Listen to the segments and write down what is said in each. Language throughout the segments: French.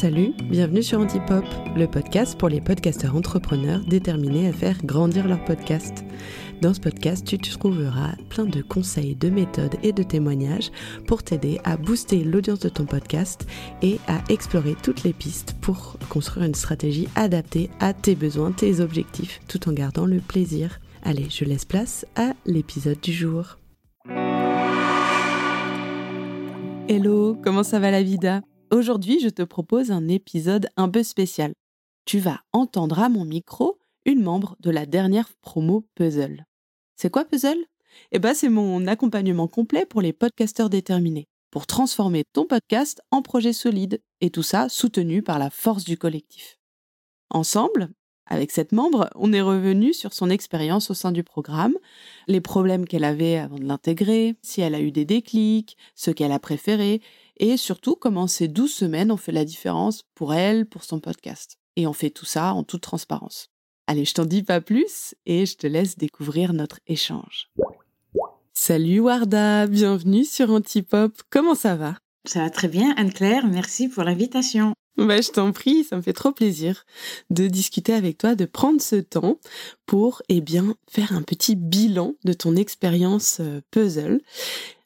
Salut, bienvenue sur Antipop, le podcast pour les podcasteurs entrepreneurs déterminés à faire grandir leur podcast. Dans ce podcast, tu trouveras plein de conseils, de méthodes et de témoignages pour t'aider à booster l'audience de ton podcast et à explorer toutes les pistes pour construire une stratégie adaptée à tes besoins, tes objectifs, tout en gardant le plaisir. Allez, je laisse place à l'épisode du jour. Hello, comment ça va la vida? Aujourd'hui, je te propose un épisode un peu spécial. Tu vas entendre à mon micro une membre de la dernière promo Puzzle. C'est quoi Puzzle? Eh ben, c'est mon accompagnement complet pour les podcasteurs déterminés, pour transformer ton podcast en projet solide, et tout ça soutenu par la force du collectif. Ensemble, avec cette membre, on est revenu sur son expérience au sein du programme, les problèmes qu'elle avait avant de l'intégrer, si elle a eu des déclics, ce qu'elle a préféré, et surtout comment ces douze semaines ont fait la différence pour elle, pour son podcast. Et on fait tout ça en toute transparence. Allez, je t'en dis pas plus et je te laisse découvrir notre échange. Salut Warda, bienvenue sur Antipop. Comment ça va? Ça va très bien, Anne-Claire. Merci pour l'invitation. Bah, je t'en prie, ça me fait trop plaisir de discuter avec toi, de prendre ce temps pour, eh bien, faire un petit bilan de ton expérience euh, puzzle.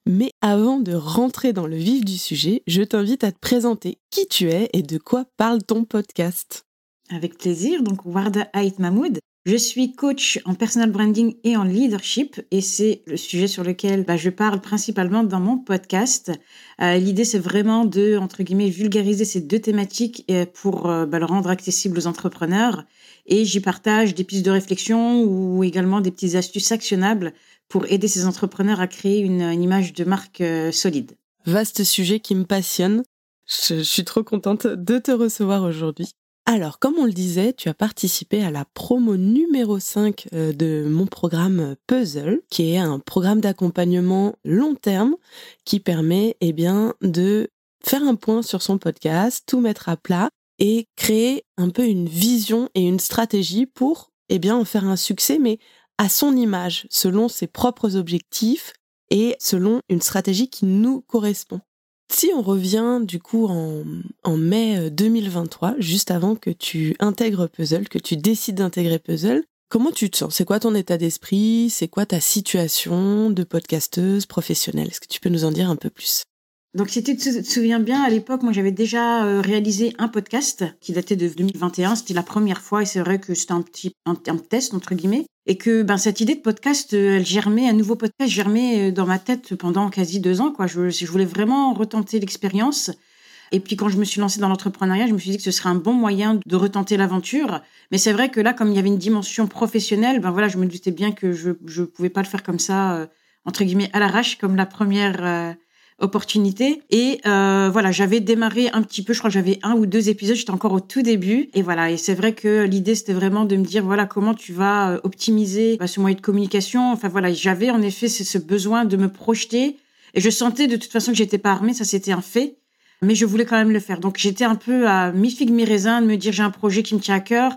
Mais avant de rentrer dans le vif du sujet, je t'invite à te présenter qui tu es et de quoi parle ton podcast. Avec plaisir, donc Warda Haït Mahmoud. Je suis coach en personal branding et en leadership et c'est le sujet sur lequel bah, je parle principalement dans mon podcast. Euh, l'idée c'est vraiment de, entre guillemets, vulgariser ces deux thématiques euh, pour euh, bah, le rendre accessible aux entrepreneurs et j'y partage des pistes de réflexion ou également des petites astuces actionnables pour aider ces entrepreneurs à créer une, image de marque euh, solide. Vaste sujet qui me passionne. Je, suis trop contente de te recevoir aujourd'hui. Alors, comme on le disait, tu as participé à la promo numéro 5 euh, de mon programme Puzzle, qui est un programme d'accompagnement long terme qui permet, eh bien, de faire un point sur son podcast, tout mettre à plat et créer un peu une vision et une stratégie pour, eh bien, en faire un succès, mais à son image, selon ses propres objectifs et selon une stratégie qui nous correspond. Si on revient du coup en, mai 2023, euh, juste avant que tu intègres Puzzle, que tu décides d'intégrer Puzzle, comment tu te sens? C'est quoi ton état d'esprit? C'est quoi ta situation de podcasteuse professionnelle? Est-ce que tu peux nous en dire un peu plus? Donc, si tu te souviens bien, à l'époque, moi, j'avais déjà euh, réalisé un podcast qui datait de 2021. C'était la première fois et c'est vrai que c'était un petit un, test, entre guillemets. Et que ben, cette idée de podcast, euh, elle germait, un nouveau podcast germait euh, dans ma tête pendant quasi deux ans. Quoi. Je, voulais vraiment retenter l'expérience. Et puis quand je me suis lancée dans l'entrepreneuriat, je me suis dit que ce serait un bon moyen de retenter l'aventure. Mais c'est vrai que là, comme il y avait une dimension professionnelle, ben voilà, je me doutais bien que je ne pouvais pas le faire comme ça, entre guillemets, à l'arrache, comme la première opportunité. Et euh, voilà, j'avais démarré un petit peu, je crois que j'avais un ou deux épisodes, j'étais encore au tout début. Et voilà, et c'est vrai que l'idée, c'était vraiment de me dire, voilà, comment tu vas euh, optimiser bah, ce moyen de communication. Enfin voilà, j'avais en effet ce besoin de me projeter. Et je sentais de toute façon que j'étais pas armée, ça c'était un fait. Mais je voulais quand même le faire. Donc j'étais un peu à mi-figue, mi-raisin de me dire, j'ai un projet qui me tient à cœur.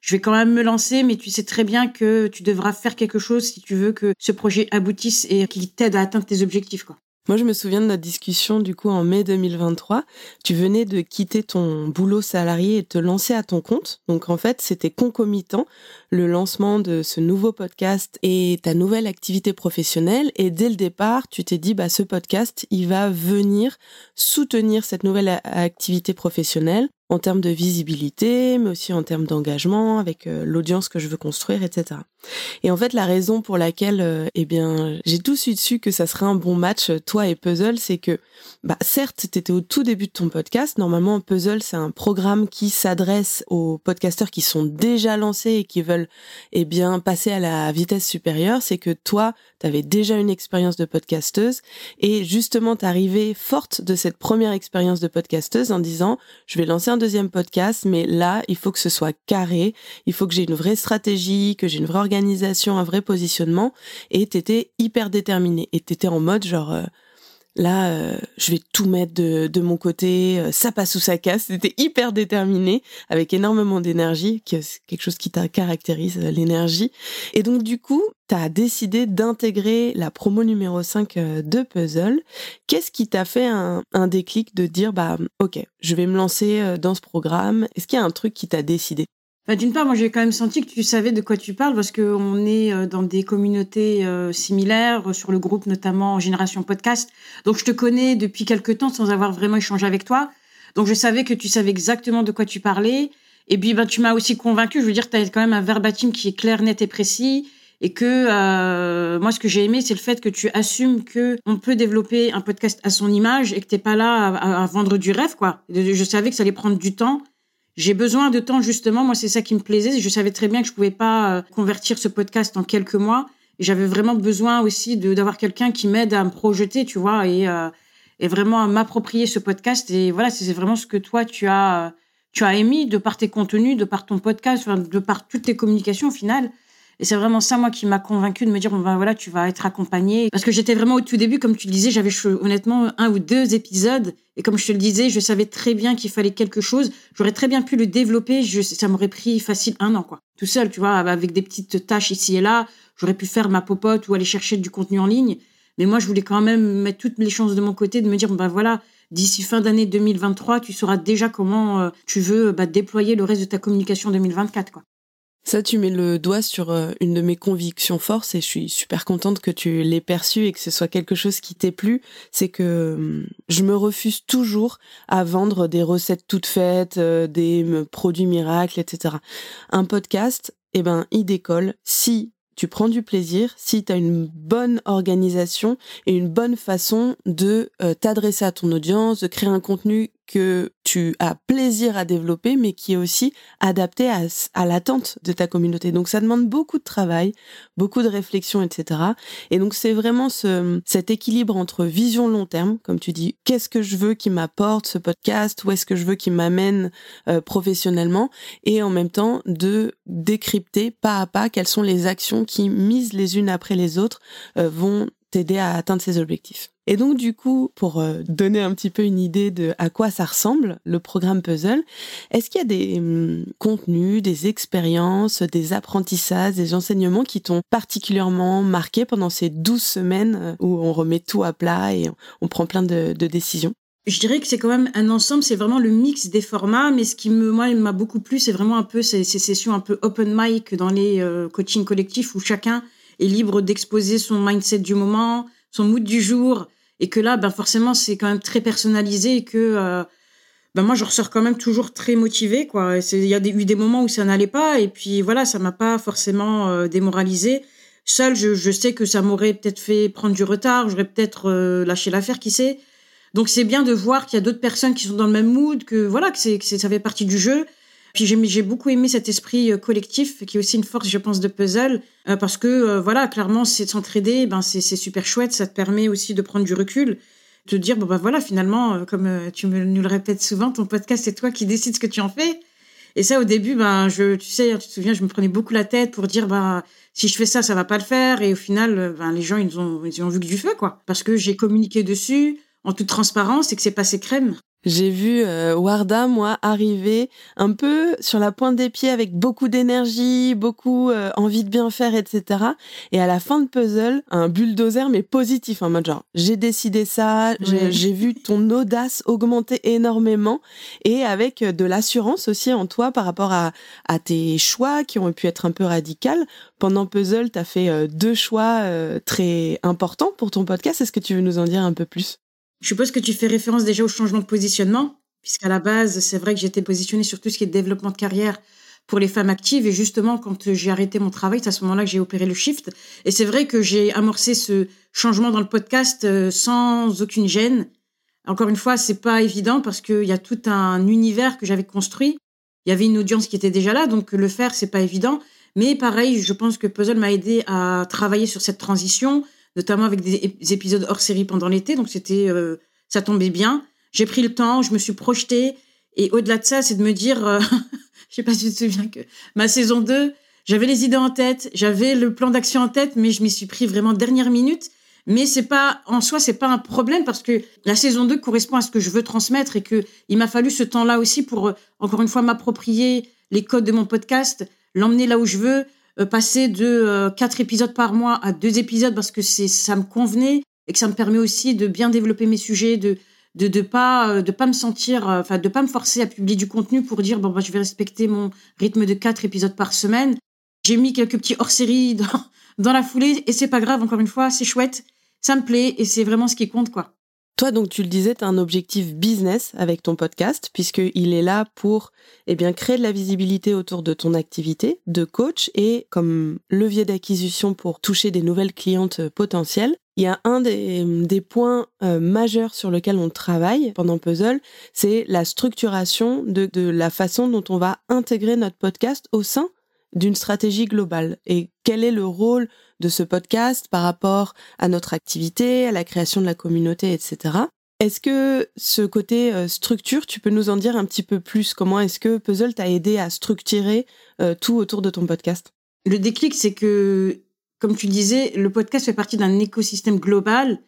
Je vais quand même me lancer, mais tu sais très bien que tu devras faire quelque chose si tu veux que ce projet aboutisse et qu'il t'aide à atteindre tes objectifs. Quoi. Moi, je me souviens de notre discussion du coup en mai 2023. Tu venais de quitter ton boulot salarié et te lancer à ton compte. Donc en fait, c'était concomitant le lancement de ce nouveau podcast et ta nouvelle activité professionnelle. Et dès le départ, tu t'es dit, bah, ce podcast, il va venir soutenir cette nouvelle activité professionnelle en termes de visibilité, mais aussi en termes d'engagement avec euh, l'audience que je veux construire, etc. Et en fait, la raison pour laquelle, euh, eh bien, j'ai tout de suite su que ça serait un bon match, euh, toi et Puzzle, c'est que, bah, certes, t'étais au tout début de ton podcast. Normalement, Puzzle, c'est un programme qui s'adresse aux podcasteurs qui sont déjà lancés et qui veulent, eh bien, passer à la vitesse supérieure. C'est que toi, t'avais déjà une expérience de podcasteuse et justement, t'arrivais forte de cette première expérience de podcasteuse en disant, je vais lancer un deuxième podcast, mais là, il faut que ce soit carré, il faut que j'ai une vraie stratégie, que j'ai une vraie organisation, un vrai positionnement, et t'étais hyper déterminé, et t'étais en mode genre, euh, là, euh, je vais tout mettre de, de mon côté, euh, ça passe ou ça casse. C'était hyper déterminé, avec énormément d'énergie, quelque chose qui t'a caractérise, euh, l'énergie. Et donc, du coup, tu décidé d'intégrer la promo numéro 5 de Puzzle. Qu'est-ce qui t'a fait un, un, déclic de dire, bah, ok, je vais me lancer dans ce programme? Est-ce qu'il y a un truc qui t'a décidé? Bah, d'une part, moi j'ai quand même senti que tu savais de quoi tu parles parce qu'on est euh, dans des communautés euh, similaires, euh, sur le groupe notamment Génération Podcast. Donc je te connais depuis quelques temps sans avoir vraiment échangé avec toi. Donc je savais que tu savais exactement de quoi tu parlais. Et puis ben, tu m'as aussi convaincu, je veux dire, tu as quand même un verbatim qui est clair, net et précis. Et que moi, ce que j'ai aimé, c'est le fait que tu assumes que on peut développer un podcast à son image et que t'es pas là à, à, vendre du rêve, quoi. Je savais que ça allait prendre du temps j'ai besoin de temps justement. Moi, c'est ça qui me plaisait. Je savais très bien que je pouvais pas euh, convertir ce podcast en quelques mois. J'avais vraiment besoin aussi d'avoir quelqu'un qui m'aide à me projeter, tu vois, et, euh, et vraiment à m'approprier ce podcast. Et voilà, c'est vraiment ce que toi tu as euh, tu as émis de par tes contenus, de par ton podcast, de par toutes tes communications au final. Et c'est vraiment ça, moi, qui m'a convaincu de me dire, ben voilà, tu vas être accompagné. Parce que j'étais vraiment au tout début, comme tu le disais, j'avais honnêtement un ou deux épisodes. Et comme je te le disais, je savais très bien qu'il fallait quelque chose. J'aurais très bien pu le développer. Je, ça m'aurait pris facile un an, quoi. Tout seul, tu vois, avec des petites tâches ici et là. J'aurais pu faire ma popote ou aller chercher du contenu en ligne. Mais moi, je voulais quand même mettre toutes les chances de mon côté, de me dire, ben voilà, d'ici fin d'année 2023, tu sauras déjà comment euh, tu veux bah, déployer le reste de ta communication 2024, quoi. Ça, tu mets le doigt sur euh, une de mes convictions forces et je suis super contente que tu l'aies perçu et que ce soit quelque chose qui t'ait plu. C'est que hum, je me refuse toujours à vendre des recettes toutes faites, euh, des produits miracles, etc. Un podcast, eh ben, il décolle si tu prends du plaisir, si tu as une bonne organisation et une bonne façon de euh, t'adresser à ton audience, de créer un contenu que tu as plaisir à développer, mais qui est aussi adapté à, l'attente de ta communauté. Donc ça demande beaucoup de travail, beaucoup de réflexion, etc. Et donc c'est vraiment ce, cet équilibre entre vision long terme, comme tu dis, qu'est-ce que je veux qui m'apporte ce podcast, où est-ce que je veux qui m'amène euh, professionnellement, et en même temps de décrypter pas à pas quelles sont les actions qui, mises les unes après les autres, euh, vont t'aider à atteindre ces objectifs. Et donc du coup, pour euh, donner un petit peu une idée de à quoi ça ressemble, le programme Puzzle, est-ce qu'il y a des hum, contenus, des expériences, des apprentissages, des enseignements qui t'ont particulièrement marqué pendant ces 12 semaines euh, où on remet tout à plat et on prend plein de, décisions? Je dirais que c'est quand même un ensemble, c'est vraiment le mix des formats, mais ce qui moi, m'a beaucoup plu, c'est vraiment un peu ces, sessions un peu open mic dans les euh, coachings collectifs où chacun est libre d'exposer son mindset du moment, son mood du jour, et que là, ben forcément, c'est quand même très personnalisé et que euh, ben moi, je ressors quand même toujours très motivée, quoi. Il y a eu des moments où ça n'allait pas, et puis voilà, ça m'a pas forcément euh, démoralisé. Seul, je, sais que ça m'aurait peut-être fait prendre du retard, j'aurais peut-être euh, lâché l'affaire, qui sait. Donc c'est bien de voir qu'il y a d'autres personnes qui sont dans le même mood, que voilà, que, que ça fait partie du jeu puis j'ai beaucoup aimé cet esprit euh, collectif qui est aussi une force, je pense, de puzzle euh, parce que euh, voilà, clairement, c'est s'entraider, ben c'est super chouette, ça te permet aussi de prendre du recul, de dire bon ben voilà, finalement, comme tu me, nous le répètes souvent, ton podcast c'est toi qui décides ce que tu en fais. Et ça, au début, ben je, tu sais, tu te souviens, je me prenais beaucoup la tête pour dire ben si je fais ça, ça va pas le faire. Et au final, ben les gens ils ont ils ont vu que du feu quoi, parce que j'ai communiqué dessus en toute transparence et que c'est passé crème. J'ai vu euh, Warda, moi, arriver un peu sur la pointe des pieds avec beaucoup d'énergie, beaucoup euh, envie de bien faire, etc. Et à la fin de puzzle, un bulldozer, mais positif, en mode genre, j'ai décidé ça, j'ai vu ton audace augmenter énormément et avec de l'assurance aussi en toi par rapport à, à tes choix qui ont pu être un peu radicaux. Pendant puzzle, tu as fait euh, deux choix très importants pour ton podcast. Est-ce que tu veux nous en dire un peu plus? Je suppose que tu fais référence déjà au changement de positionnement, puisqu'à la base, c'est vrai que j'étais positionnée sur tout ce qui est développement de carrière pour les femmes actives. Et justement, quand j'ai arrêté mon travail, c'est à ce moment-là que j'ai opéré le shift. Et c'est vrai que j'ai amorcé ce changement dans le podcast euh, sans aucune gêne. Encore une fois, c'est pas évident parce qu'il y a tout un univers que j'avais construit. Il y avait une audience qui était déjà là, donc le faire, c'est pas évident. Mais pareil, je pense que Puzzle m'a aidé à travailler sur cette transition, notamment avec des épisodes hors série pendant l'été. Donc c'était, euh, ça tombait bien. J'ai pris le temps, je me suis projetée. Et au-delà de ça, c'est de me dire, euh, je sais pas si tu te souviens que ma saison 2, j'avais les idées en tête, j'avais le plan d'action en tête, mais je m'y suis pris vraiment dernière minute. Mais c'est pas, en soi, c'est pas un problème parce que la saison 2 correspond à ce que je veux transmettre et que il m'a fallu ce temps-là aussi pour, euh, encore une fois, m'approprier les codes de mon podcast, l'emmener là où je veux, passer de euh, quatre épisodes par mois à deux épisodes parce que c'est, ça me convenait et que ça me permet aussi de bien développer mes sujets, de, de de pas de pas me sentir enfin de pas me forcer à publier du contenu pour dire bon bah je vais respecter mon rythme de quatre épisodes par semaine. J'ai mis quelques petits hors-série dans dans la foulée et c'est pas grave encore une fois c'est chouette. Ça me plaît et c'est vraiment ce qui compte quoi toi, donc, tu le disais, tu un objectif business avec ton podcast, puisqu'il est là pour eh bien, créer de la visibilité autour de ton activité de coach et comme levier d'acquisition pour toucher des nouvelles clientes potentielles. Il y a un des, points euh, majeurs sur lequel on travaille pendant Puzzle, c'est la structuration de, de la façon dont on va intégrer notre podcast au sein d'une stratégie globale et quel est le rôle de ce podcast par rapport à notre activité, à la création de la communauté, etc. Est-ce que ce côté euh, structure, tu peux nous en dire un petit peu plus? Comment est-ce que Puzzle t'a aidé à structurer euh, tout autour de ton podcast? Le déclic, c'est que, comme tu disais, le podcast fait partie d'un écosystème global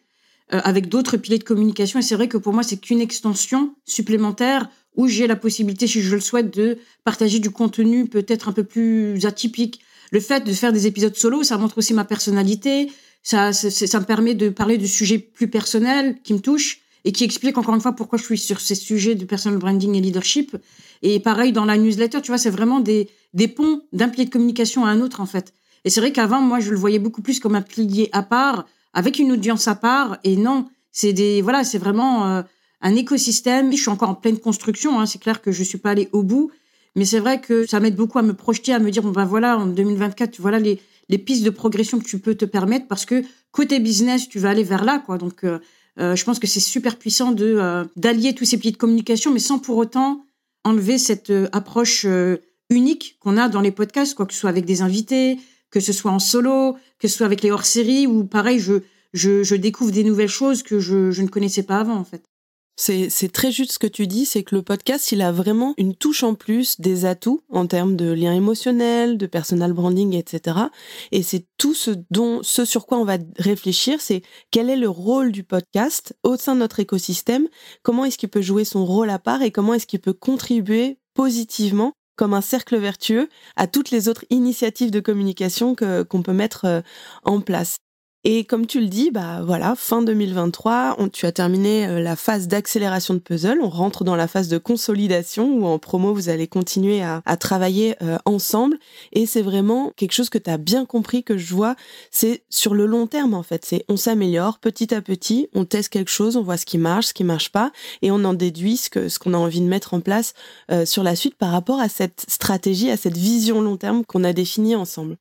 euh, avec d'autres piliers de communication. Et c'est vrai que pour moi, c'est qu'une extension supplémentaire où j'ai la possibilité, si je le souhaite, de partager du contenu peut-être un peu plus atypique. Le fait de faire des épisodes solo, ça montre aussi ma personnalité. Ça, ça, me permet de parler de sujets plus personnels qui me touchent et qui expliquent encore une fois pourquoi je suis sur ces sujets de personal branding et leadership. Et pareil, dans la newsletter, tu vois, c'est vraiment des, des ponts d'un pilier de communication à un autre, en fait. Et c'est vrai qu'avant, moi, je le voyais beaucoup plus comme un pilier à part, avec une audience à part. Et non, c'est des, voilà, c'est vraiment, euh, un écosystème. Je suis encore en pleine construction. Hein. C'est clair que je suis pas allée au bout, mais c'est vrai que ça m'aide beaucoup à me projeter, à me dire bon ben voilà, en 2024, voilà les les pistes de progression que tu peux te permettre parce que côté business, tu vas aller vers là, quoi. Donc, euh, euh, je pense que c'est super puissant de euh, d'allier tous ces piliers de communication, mais sans pour autant enlever cette approche unique qu'on a dans les podcasts, quoi que ce soit avec des invités, que ce soit en solo, que ce soit avec les hors-séries, ou pareil, je, je, découvre des nouvelles choses que je ne connaissais pas avant, en fait. C'est très juste ce que tu dis, c'est que le podcast, il a vraiment une touche en plus, des atouts en termes de liens émotionnels, de personal branding, etc. Et c'est tout ce dont, ce sur quoi on va réfléchir, c'est quel est le rôle du podcast au sein de notre écosystème, comment est-ce qu'il peut jouer son rôle à part et comment est-ce qu'il peut contribuer positivement comme un cercle vertueux à toutes les autres initiatives de communication qu'on peut mettre euh, en place. Et comme tu le dis, bah voilà, fin 2023, on, tu as terminé euh, la phase d'accélération de puzzle. On rentre dans la phase de consolidation où en promo vous allez continuer à, à travailler euh, ensemble. Et c'est vraiment quelque chose que tu as bien compris que je vois. C'est sur le long terme en fait. C'est on s'améliore petit à petit, on teste quelque chose, on voit ce qui marche, ce qui marche pas, et on en déduit ce que ce qu'on a envie de mettre en place euh, sur la suite par rapport à cette stratégie, à cette vision long terme qu'on a définie ensemble.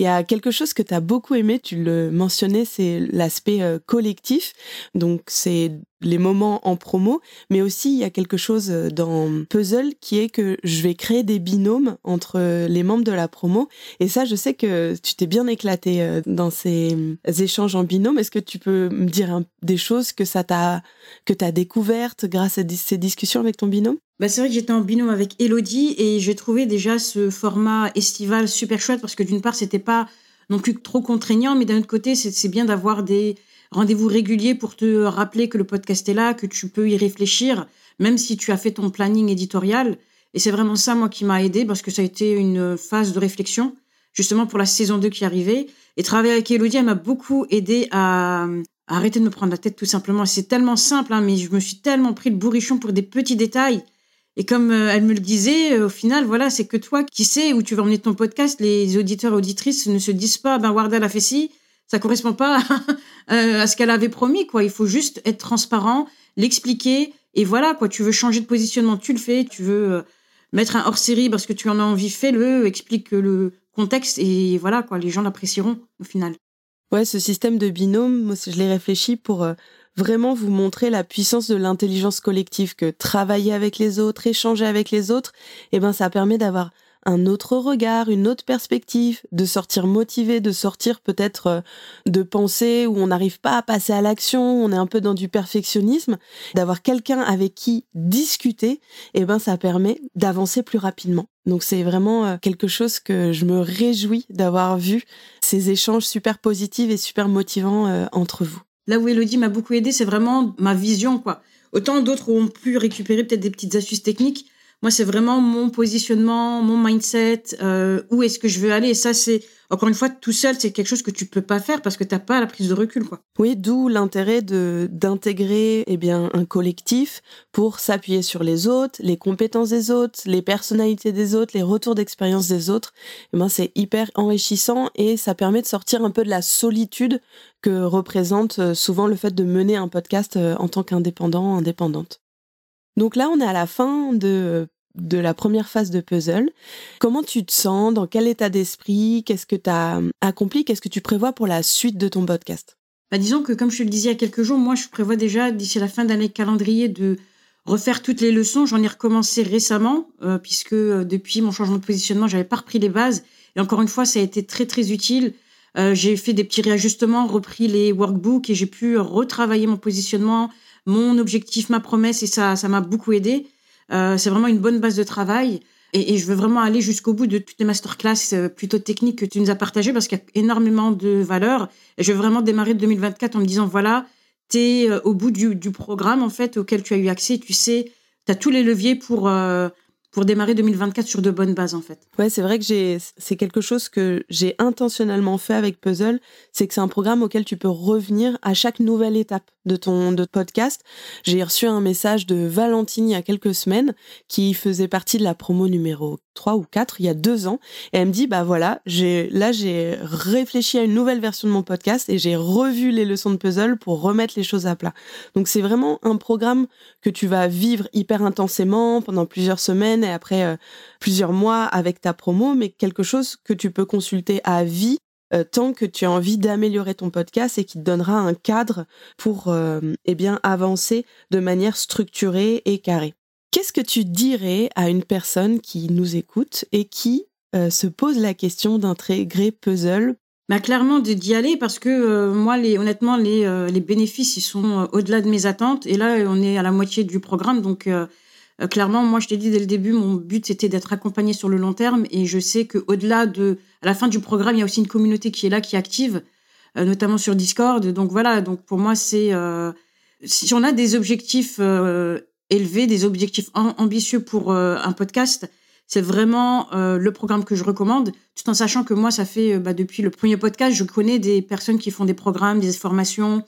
Il y a quelque chose que tu as beaucoup aimé, tu le mentionnais, c'est l'aspect euh, collectif. Donc c'est les moments en promo, mais aussi il y a quelque chose euh, dans Puzzle qui est que je vais créer des binômes entre les membres de la promo. Et ça, je sais que tu t'es bien éclaté euh, dans ces échanges en binôme. Est-ce que tu peux me dire des choses que ça t'a que t'as découvertes grâce à ces discussions avec ton binôme? Bah, c'est vrai que j'étais en binôme avec Elodie et j'ai trouvé déjà ce format estival super chouette parce que d'une part, c'était pas non plus trop contraignant, mais d'un autre côté, c'est bien d'avoir des rendez-vous réguliers pour te rappeler que le podcast est là, que tu peux y réfléchir, même si tu as fait ton planning éditorial. Et c'est vraiment ça, moi, qui m'a aidé parce que ça a été une phase de réflexion, justement pour la saison 2 qui arrivait. Et travailler avec Elodie, elle m'a beaucoup aidé à, arrêter de me prendre la tête tout simplement. C'est tellement simple, hein, mais je me suis tellement pris le bourrichon pour des petits détails et comme euh, elle me le disait, euh, au final, voilà, c'est que toi qui sais où tu vas emmener ton podcast. Les auditeurs et auditrices ne se disent pas, ben Wardell a fait ci, ça correspond pas euh, à ce qu'elle avait promis, quoi. Il faut juste être transparent, l'expliquer, et voilà, quoi. Tu veux changer de positionnement, tu le fais. Tu veux mettre un hors-série parce que tu en as envie, fais-le. Explique le contexte, et voilà, quoi. Les gens l'apprécieront au final. Ouais, ce système de binôme, moi, je l'ai réfléchi pour vraiment vous montrer la puissance de l'intelligence collective, que travailler avec les autres, échanger avec les autres, eh ben, ça permet d'avoir un autre regard, une autre perspective, de sortir motivé, de sortir peut-être euh, de pensées où on n'arrive pas à passer à l'action, on est un peu dans du perfectionnisme, d'avoir quelqu'un avec qui discuter, eh ben ça permet d'avancer plus rapidement. Donc c'est vraiment euh, quelque chose que je me réjouis d'avoir vu ces échanges super positifs et super motivants euh, entre vous. Là où Elodie m'a beaucoup aidé, c'est vraiment ma vision quoi. Autant d'autres ont pu récupérer peut-être des petites astuces techniques, moi, c'est vraiment mon positionnement, mon mindset, euh, où est-ce que je veux aller. Et ça, c'est encore une fois tout seul, c'est quelque chose que tu peux pas faire parce que t'as pas la prise de recul, quoi. Oui, d'où l'intérêt de d'intégrer eh bien un collectif pour s'appuyer sur les autres, les compétences des autres, les personnalités des autres, les retours d'expérience des autres. Eh ben, c'est hyper enrichissant et ça permet de sortir un peu de la solitude que représente euh, souvent le fait de mener un podcast euh, en tant qu'indépendant, indépendante. Donc là, on est à la fin de de la première phase de puzzle. Comment tu te sens? Dans quel état d'esprit? Qu'est-ce que tu as accompli? Qu'est-ce que tu prévois pour la suite de ton podcast? Bah, Disons que, comme je te le disais il y a quelques jours, moi, je prévois déjà, d'ici la fin d'année calendrier, de refaire toutes les leçons. J'en ai recommencé récemment, euh, puisque euh, depuis mon changement de positionnement, j'avais pas repris les bases. Et encore une fois, ça a été très, très utile. Euh, j'ai fait des petits réajustements, repris les workbooks et j'ai pu retravailler mon positionnement, mon objectif, ma promesse et ça, ça m'a beaucoup aidé. Euh, c'est vraiment une bonne base de travail. Et, je veux vraiment aller jusqu'au bout de toutes les masterclass euh, plutôt techniques que tu nous as partagées parce qu'il y a énormément de valeur. Et je veux vraiment démarrer 2024 en me disant, voilà, tu es euh, au bout du, programme en fait auquel tu as eu accès. Tu sais, tu as tous les leviers pour, pour démarrer 2024 sur de bonnes bases en fait. Ouais, c'est vrai que j'ai c'est quelque chose que j'ai intentionnellement fait avec Puzzle, c'est que c'est un programme auquel tu peux revenir à chaque nouvelle étape de ton de podcast. J'ai reçu un message de Valentine il y a quelques semaines qui faisait partie de la promo numéro 3 ou 4 il y a deux ans et elle me dit bah voilà, j'ai là j'ai réfléchi à une nouvelle version de mon podcast et j'ai revu les leçons de puzzle pour remettre les choses à plat. Donc c'est vraiment un programme que tu vas vivre hyper intensément pendant plusieurs semaines et après euh, plusieurs mois avec ta promo mais quelque chose que tu peux consulter à vie euh, tant que tu as envie d'améliorer ton podcast et qui te donnera un cadre pour euh, eh bien avancer de manière structurée et carrée. Qu'est-ce que tu dirais à une personne qui nous écoute et qui euh, se pose la question d'intégrer Puzzle? Bah, clairement d'y aller parce que moi les honnêtement les, les bénéfices ils sont au-delà de mes attentes et là on est à la moitié du programme. Donc euh, clairement, moi, je t'ai dit dès le début, mon but c'était d'être accompagné sur le long terme, et je sais que au-delà de, à la fin du programme, il y a aussi une communauté qui est là, qui active, euh, notamment sur Discord. Donc voilà, donc pour moi, c'est euh, si on a des objectifs élevés, des objectifs ambitieux pour un podcast, c'est vraiment le programme que je recommande, tout en sachant que moi, ça fait bah, depuis le premier podcast, je connais des personnes qui font des programmes, des formations,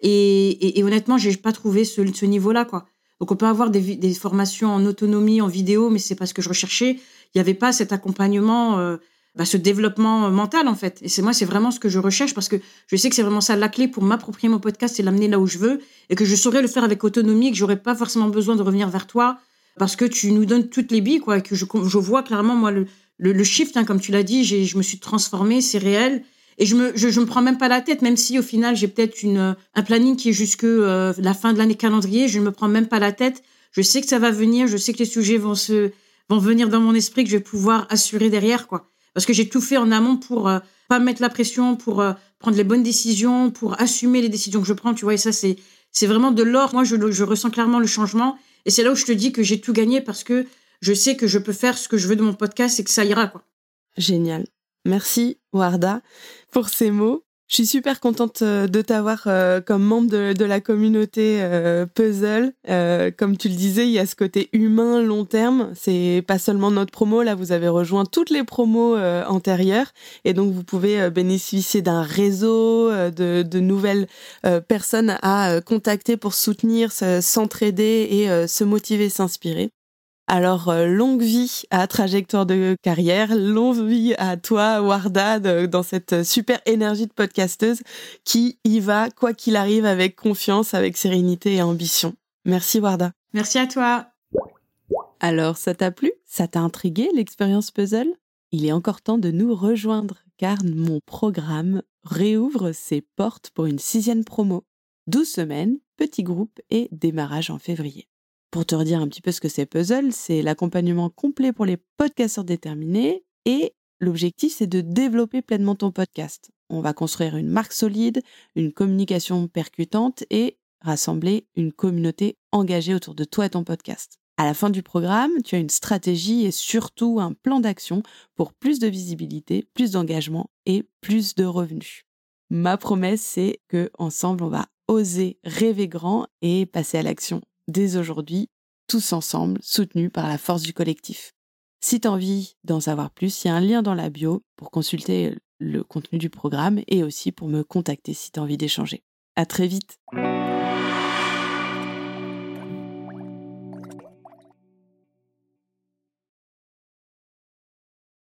et, et, et honnêtement, j'ai pas trouvé ce, niveau-là, quoi. Donc on peut avoir des, formations en autonomie, en vidéo, mais c'est pas ce que je recherchais. Il n'y avait pas cet accompagnement, euh, bah, ce développement mental en fait. Et c'est moi, c'est vraiment ce que je recherche parce que je sais que c'est vraiment ça la clé pour m'approprier mon podcast et l'amener là où je veux et que je saurais le faire avec autonomie, et que j'aurais pas forcément besoin de revenir vers toi parce que tu nous donnes toutes les billes quoi. Et que je, je vois clairement moi le, le, shift, hein, comme tu l'as dit, je me suis transformée, c'est réel. Et je me, je, je me prends même pas la tête, même si au final j'ai peut-être une un planning qui est jusque euh, la fin de l'année calendrier, je ne me prends même pas la tête. Je sais que ça va venir, je sais que les sujets vont se vont venir dans mon esprit que je vais pouvoir assurer derrière quoi. Parce que j'ai tout fait en amont pour euh, pas mettre la pression, pour euh, prendre les bonnes décisions, pour assumer les décisions que je prends. Tu vois, et ça c'est c'est vraiment de l'or. Moi, je, je ressens clairement le changement, et c'est là où je te dis que j'ai tout gagné parce que je sais que je peux faire ce que je veux de mon podcast et que ça ira quoi. Génial. Merci Warda pour ces mots. Je suis super contente euh, de t'avoir euh, comme membre de, la communauté euh, Puzzle. comme tu le disais, il y a ce côté humain long terme. C'est pas seulement notre promo. Là, vous avez rejoint toutes les promos antérieures et donc vous pouvez bénéficier d'un réseau de, de nouvelles personnes à contacter pour soutenir, s'entraider et se motiver, s'inspirer. Alors, euh, longue vie à Trajectoire de carrière, longue vie à toi, Warda, dans cette super énergie de podcasteuse qui y va, quoi qu'il arrive, avec confiance, avec sérénité et ambition. Merci, Warda. Merci à toi. Alors, ça t'a plu? Ça t'a intrigué, l'expérience puzzle? Il est encore temps de nous rejoindre, car mon programme réouvre ses portes pour une sixième promo. 12 semaines, petit groupe et démarrage en février. Pour te redire un petit peu ce que c'est Puzzle, c'est l'accompagnement complet pour les podcasteurs déterminés et l'objectif c'est de développer pleinement ton podcast. On va construire une marque solide, une communication percutante et rassembler une communauté engagée autour de toi et ton podcast. À la fin du programme, tu as une stratégie et surtout un plan d'action pour plus de visibilité, plus d'engagement et plus de revenus. Ma promesse, c'est que ensemble, on va oser rêver grand et passer à l'action dès aujourd'hui, tous ensemble, soutenus par la force du collectif. Si tu as envie d'en savoir plus, il y a un lien dans la bio pour consulter le contenu du programme et aussi pour me contacter si tu as envie d'échanger. À très vite!